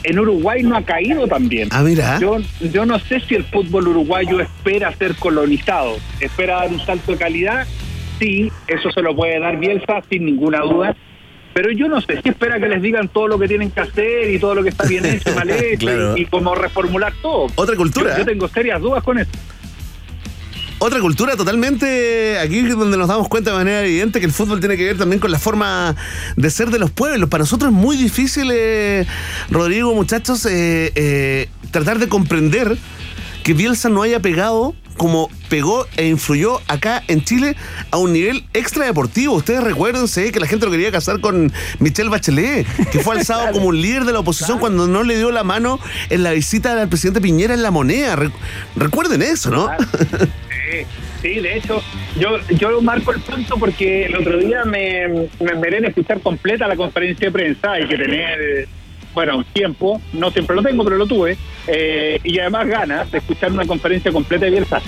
S13: En Uruguay no ha caído también.
S8: Ah, mira.
S13: Yo, yo no sé si el fútbol uruguayo espera ser colonizado, espera dar un salto de calidad. Sí, eso se lo puede dar Bielsa sin ninguna duda. Pero yo no sé si espera que les digan todo lo que tienen que hacer y todo lo que está bien hecho, mal hecho
S8: Claro.
S13: y, y cómo reformular todo.
S8: Otra cultura.
S13: Yo, yo tengo serias dudas con eso.
S8: Otra cultura totalmente aquí donde nos damos cuenta de manera evidente que el fútbol tiene que ver también con la forma de ser de los pueblos. Para nosotros es muy difícil, eh, Rodrigo, muchachos, eh, eh, tratar de comprender que Bielsa no haya pegado como pegó e influyó acá en Chile a un nivel extra deportivo. Ustedes recuérdense que la gente lo quería casar con Michelle Bachelet, que fue alzado como un líder de la oposición cuando no le dio la mano en la visita al presidente Piñera en la moneda. Re- recuerden eso, ¿no?
S13: Sí, sí, de hecho, yo, yo marco el punto porque el otro día me, me en escuchar completa la conferencia de prensa. Hay que tener, eh, bueno, tiempo, no siempre lo tengo, pero lo tuve, eh, y además ganas de escuchar una conferencia completa de Bielsa.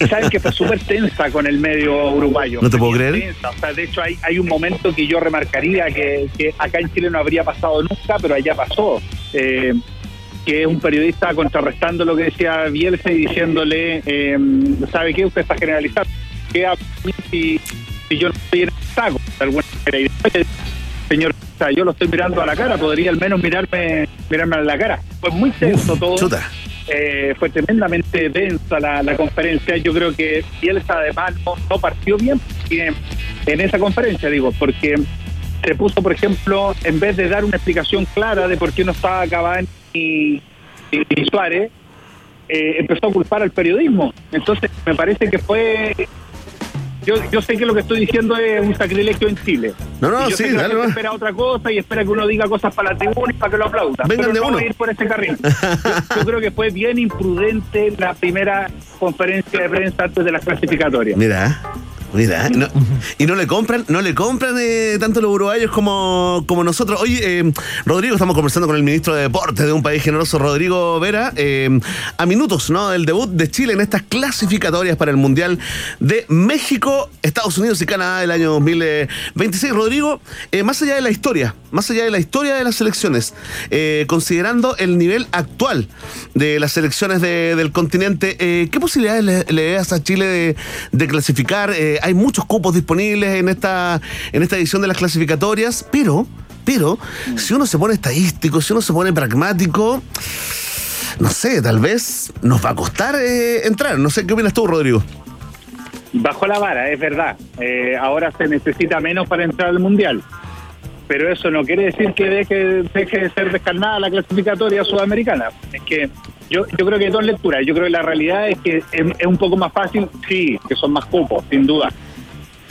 S13: Y saben que fue súper tensa con el medio uruguayo.
S8: ¿No te puedo creer?
S13: tensa. O sea, de hecho, hay, hay un momento que yo remarcaría que, que acá en Chile no habría pasado nunca, pero allá pasó. Eh, que es un periodista contrarrestando lo que decía Bielsa y diciéndole, eh, ¿sabe qué? Usted está generalizando. ¿Qué si, si yo no estoy en el saco? De alguna manera. Y después, señor, o sea, yo lo estoy mirando a la cara, podría al menos mirarme mirarme a la cara. Fue muy tenso todo. Eh, fue tremendamente densa la, la conferencia. Yo creo que Bielsa además no, no partió bien porque- en esa conferencia, digo, porque se puso, por ejemplo, en vez de dar una explicación clara de por qué no estaba Cavani y, y- y Suárez, eh, empezó a culpar al periodismo. Entonces, me parece que fue... Yo, yo sé que lo que estoy diciendo es un sacrilegio en Chile.
S8: No, no,
S13: Y yo
S8: sí,
S13: sé que la
S8: dale,
S13: gente espera otra cosa y espera que uno diga cosas para la tribuna y para que lo aplaudan.
S8: Vengan
S13: Pero
S8: de
S13: no
S8: uno.
S13: voy a ir por ese carril. Yo, yo creo que fue bien imprudente la primera conferencia de prensa antes de las clasificatorias.
S8: Mira, mira, no- y no le compran, no le compran eh, tanto los uruguayos como, como nosotros. Oye, eh, Rodrigo, estamos conversando con el ministro de Deportes de un país generoso, Rodrigo Vera, eh, a minutos ¿no? del debut de Chile en estas clasificatorias para el Mundial de México, Estados Unidos y Canadá del año 2026. Rodrigo, eh, más allá de la historia, más allá de la historia de las selecciones, eh, considerando el nivel actual de las selecciones de- del continente, eh, ¿qué posibilidades le, le das a Chile de clasificar? Eh, hay muchos cupos disponibles en esta, en esta edición de las clasificatorias, pero, pero, si uno se pone estadístico, si uno se pone pragmático, no sé, tal vez nos va a costar eh, entrar. No sé, ¿qué opinas tú, Rodrigo?
S13: Bajó la vara, es verdad. Eh, ahora se necesita menos para entrar al Mundial. Pero eso no quiere decir que deje, deje de ser descarnada la clasificatoria sudamericana. Es que yo, yo creo que hay dos lecturas. Yo creo que la realidad es que es, es un poco más fácil, sí, que son más cupos, sin duda.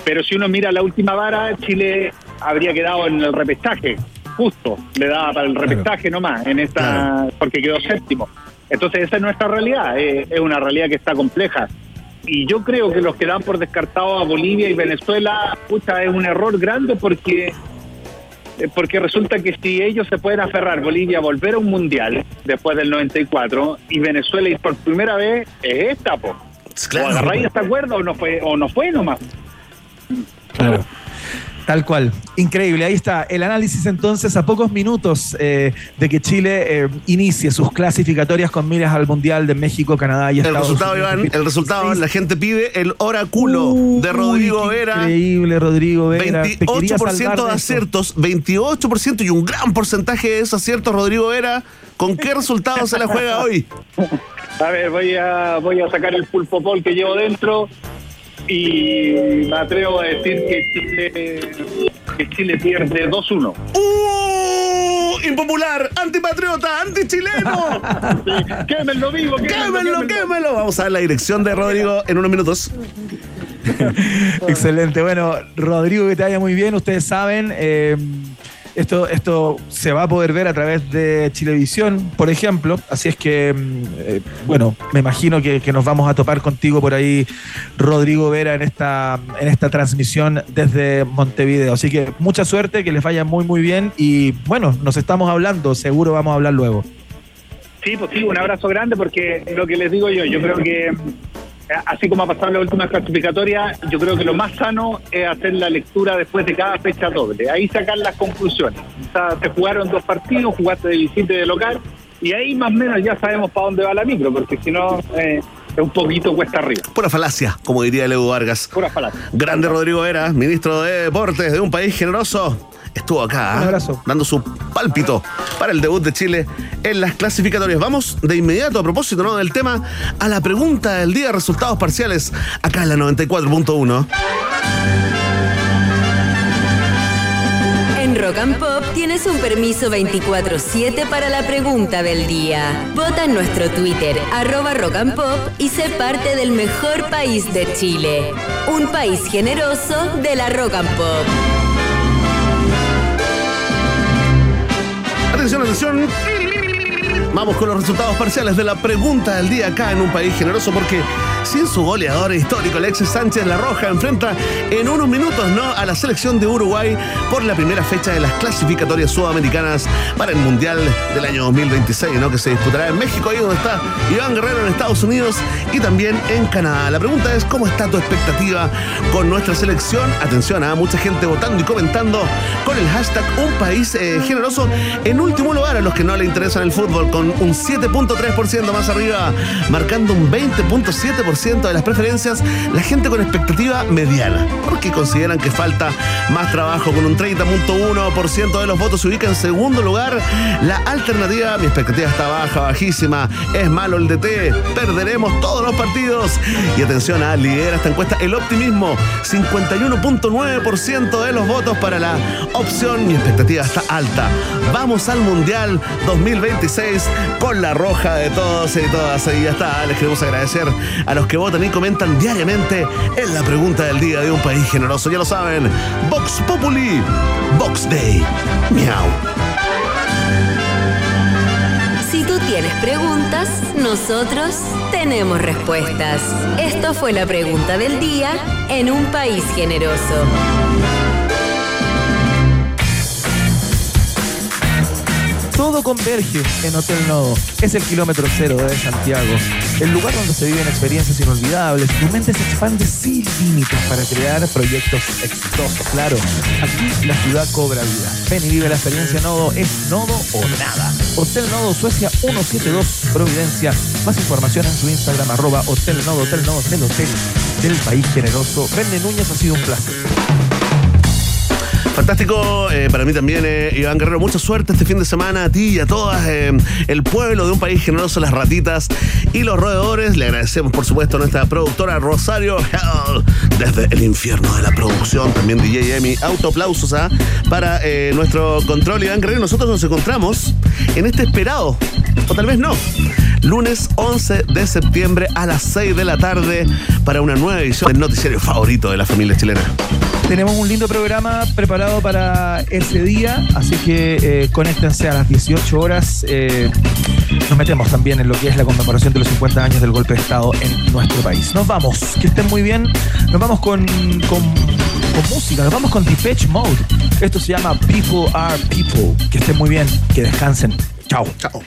S13: Pero si uno mira la última vara, Chile habría quedado en el repechaje, justo. Le daba para el repechaje nomás, en esta, porque quedó séptimo. Entonces esa es nuestra realidad, eh, es una realidad que está compleja. Y yo creo que los que dan por descartado a Bolivia y Venezuela, pucha, es un error grande porque porque resulta que si ellos se pueden aferrar, Bolivia a volver a un mundial después del 94 y Venezuela ir por primera vez, es esta, po.
S8: Claro.
S13: O agarráis esta cuerda o no fue, o no fue nomás.
S6: Claro. Tal cual. Increíble. Ahí está el análisis entonces a pocos minutos eh, de que Chile eh, inicie sus clasificatorias con miras al Mundial de México, Canadá y
S8: El
S6: Estados
S8: resultado,
S6: Unidos.
S8: Iván, el resultado, la gente pide el oráculo de Rodrigo Vera.
S6: Increíble, Rodrigo Vera. Te quería
S8: 28%
S6: salvar
S8: de aciertos, 28% y un gran porcentaje de esos aciertos, Rodrigo Vera. ¿Con qué resultado se la juega hoy?
S13: A ver, voy a, voy a sacar el pulpo pol que llevo dentro y me atrevo a decir que Chile, que Chile pierde 2-1.
S8: ¡Uh! Impopular, antipatriota, antichileno.
S13: Sí, quémenlo vivo,
S8: Quémelo, quémelo. Vamos a ver la dirección de Rodrigo en unos minutos.
S6: Excelente. Bueno, Rodrigo, que te vaya muy bien. Ustedes saben, eh, esto, esto se va a poder ver a través de Chilevisión, por ejemplo. Así es que, mm, eh, bueno, me imagino que, que nos vamos a topar contigo por ahí, Rodrigo Vera, en esta, en esta transmisión desde Montevideo. Así que mucha suerte, que les vaya muy, muy bien. Y bueno, nos estamos hablando. Seguro vamos a hablar luego.
S13: Sí, pues sí, un abrazo grande porque lo que les digo yo, yo creo que así como ha pasado en las últimas clasificatorias, yo creo que lo más sano es hacer la lectura después de cada fecha doble, ahí sacar las conclusiones. O sea, se jugaron dos partidos, jugaste de visita y de local, y ahí más o menos ya sabemos para dónde va la micro, porque si no eh, es un poquito cuesta arriba.
S8: Pura falacia, como diría Leo Vargas.
S13: Pura falacia.
S8: Grande Rodrigo Vera, ministro de Deportes de un país generoso. Estuvo acá,
S6: Un
S8: ¿ah?
S6: abrazo.
S8: dando su pálpito para el debut de Chile en las clasificatorias. Vamos de inmediato, a propósito ¿no? del tema, a la pregunta del día, resultados parciales, acá en la 94.1.
S2: En Rock and Pop tienes un permiso 24-7 para la pregunta del día. Vota en nuestro Twitter, arroba Rock and Pop, y sé parte del mejor país de Chile. Un país generoso de la Rock and Pop.
S8: Atención, atención. Vamos con los resultados parciales de la pregunta del día acá en un país generoso porque sin su goleador histórico Alexis Sánchez La Roja enfrenta en unos minutos no a la selección de Uruguay por la primera fecha de las clasificatorias sudamericanas para el Mundial del año 2026, ¿no? que se disputará en México, ahí donde está Iván Guerrero en Estados Unidos y también en Canadá. La pregunta es cómo está tu expectativa con nuestra selección. Atención, a mucha gente votando y comentando con el hashtag un país eh, generoso. En último lugar, a los que no le interesan el fútbol, con un 7.3% más arriba, marcando un 20.7% de las preferencias, la gente con expectativa mediana, porque consideran que falta más trabajo. Con un 30.1% de los votos se ubica en segundo lugar. La alternativa, mi expectativa está baja, bajísima, es malo el DT, perderemos todos los partidos. Y atención, a lidera esta encuesta el optimismo, 51.9% de los votos para la opción. Mi expectativa está alta. Vamos al Mundial 2026 con la roja de todos y todas. Y ya está, les queremos agradecer a los que votan y comentan diariamente en la pregunta del día de un país generoso. Ya lo saben, Vox Populi, Vox Day. Miau.
S2: Si tú tienes preguntas, nosotros tenemos respuestas. Esto fue la pregunta del día en un país generoso.
S6: Todo converge en Hotel Nodo. Es el kilómetro cero de Santiago. El lugar donde se viven experiencias inolvidables. Tu mente se expande sin límites para crear proyectos exitosos. Claro, aquí la ciudad cobra vida. Ven y vive la experiencia Nodo. Es Nodo o nada. Hotel Nodo Suecia 172 Providencia. Más información en su Instagram arroba Hotel Nodo. Hotel Nodo es el hotel del país generoso. Vende Núñez ha sido un placer.
S8: Fantástico, eh, para mí también, eh, Iván Guerrero. Mucha suerte este fin de semana a ti y a todas eh, el pueblo de un país generoso, las ratitas y los roedores. Le agradecemos, por supuesto, a nuestra productora Rosario Hell desde el infierno de la producción. También DJ Emi. Autoaplausos ¿ah? para nuestro control, Iván Guerrero. Nosotros nos encontramos en este esperado, o tal vez no, lunes 11 de septiembre a las 6 de la tarde para una nueva edición del noticiario favorito de la familia chilena.
S6: Tenemos un lindo programa preparado para ese día, así que eh, conéctense a las 18 horas. eh, nos metemos también en lo que es la conmemoración de los 50 años del golpe de Estado en nuestro país. Nos vamos, que estén muy bien. Nos vamos con, con, con música, nos vamos con Depeche Mode. Esto se llama People Are People. Que estén muy bien, que descansen. Chao.
S8: Chao.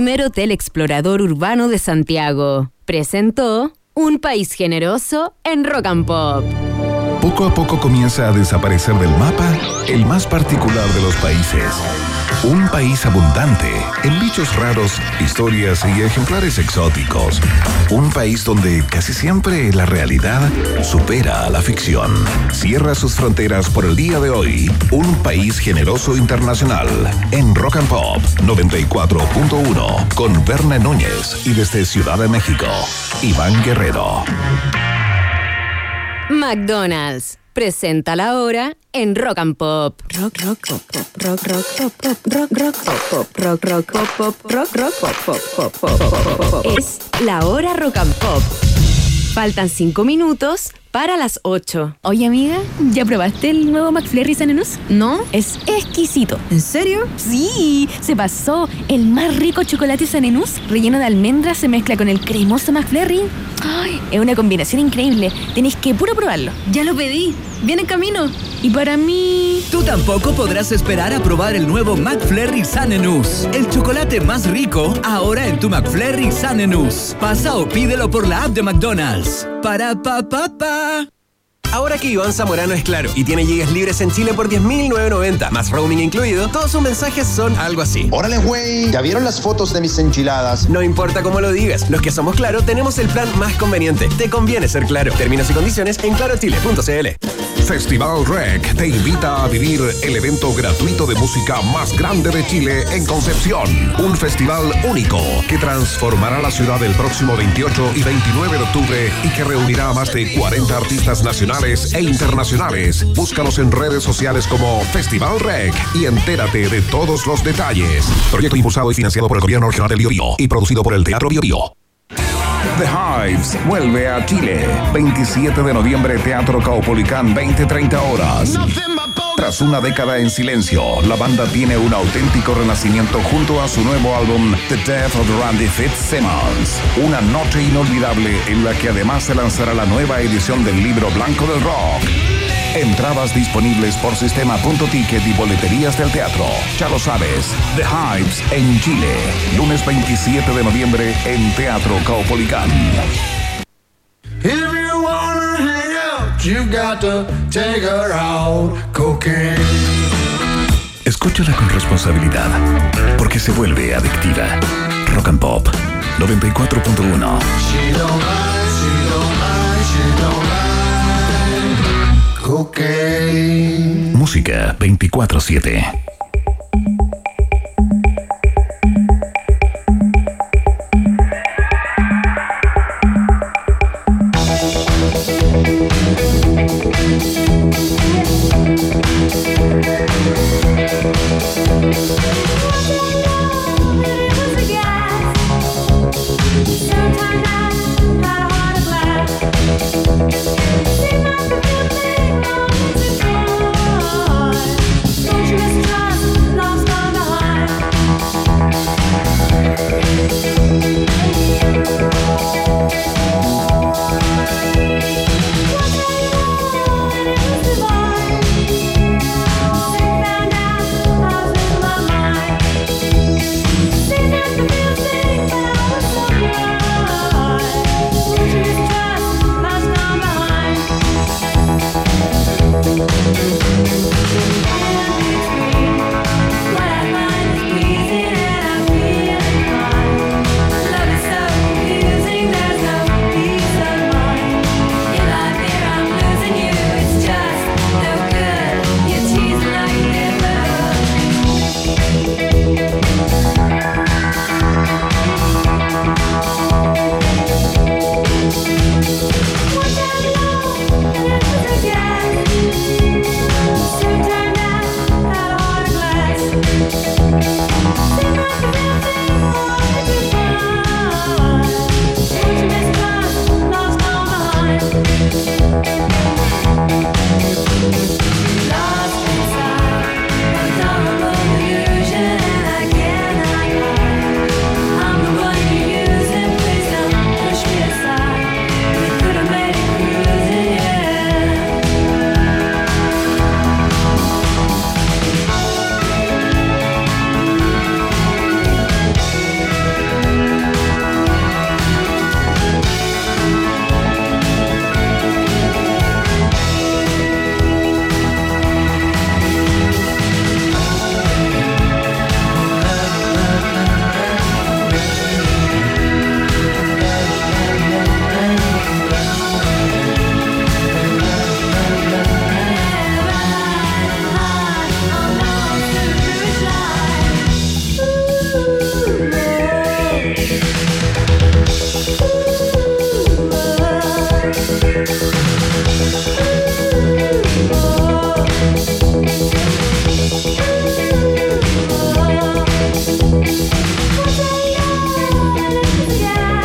S2: Primer hotel explorador urbano de Santiago, presentó Un país generoso en Rock and Pop.
S1: Poco a poco comienza a desaparecer del mapa el más particular de los países. Un país abundante en bichos raros, historias y ejemplares exóticos. Un país donde casi siempre la realidad supera a la ficción. Cierra sus fronteras por el día de hoy. Un país generoso internacional en Rock and Pop 94.1 con Berna Núñez y desde Ciudad de México, Iván Guerrero.
S2: McDonald's presenta la hora en Rock and Pop. Rock, rock, pop, pop, rock, rock, pop, pop, rock, rock, pop, pop, rock, rock, pop, pop, rock, rock, pop, pop, pop, pop, pop, pop, pop. Es la hora Rock and Pop. Faltan cinco minutos para las 8.
S14: Oye, amiga, ¿ya probaste el nuevo McFlurry Sanenus?
S15: ¿No?
S14: Es exquisito.
S15: ¿En serio?
S14: Sí, se pasó. El más rico chocolate Sanenus, relleno de almendras, se mezcla con el cremoso McFlurry. Ay, es una combinación increíble. Tenéis que puro probarlo.
S15: Ya lo pedí. Viene en camino.
S14: Y para mí...
S7: Tú tampoco podrás esperar a probar el nuevo McFlurry Sanenus. El chocolate más rico ahora en tu McFlurry Sanenus. Pasa o pídelo por la app de McDonald's. Para pa pa pa.
S10: Ahora que Iván Zamorano es claro y tiene gigas libres en Chile por 10.990, más roaming incluido, todos sus mensajes son algo así.
S11: Órale, güey. ¿Ya vieron las fotos de mis enchiladas?
S10: No importa cómo lo digas, los que somos claro tenemos el plan más conveniente. Te conviene ser claro. Términos y condiciones en clarochile.cl.
S1: Festival Rec te invita a vivir el evento gratuito de música más grande de Chile en Concepción. Un festival único que transformará la ciudad el próximo 28 y 29 de octubre y que reunirá a más de 40 artistas nacionales e internacionales. Búscanos en redes sociales como Festival Rec y entérate de todos los detalles. Proyecto impulsado y financiado por el Gobierno Regional del Biobío y producido por el Teatro Biobío. The Hives vuelve a Chile. 27 de noviembre, Teatro Caupolicán, 20-30 horas. Tras una década en silencio, la banda tiene un auténtico renacimiento junto a su nuevo álbum The Death of Randy Fitzsimmons. Una noche inolvidable en la que además se lanzará la nueva edición del libro blanco del rock. Entradas disponibles por sistema.ticket y boleterías del teatro. Ya lo sabes, The Hives en Chile. Lunes 27 de noviembre en Teatro Caupolicán.
S16: You got to take her out. Cocaine.
S1: Escúchala con responsabilidad, porque se vuelve adictiva. Rock and Pop 94.1.
S16: She don't lie, she don't lie, she don't lie. Cocaine.
S1: Música 24-7.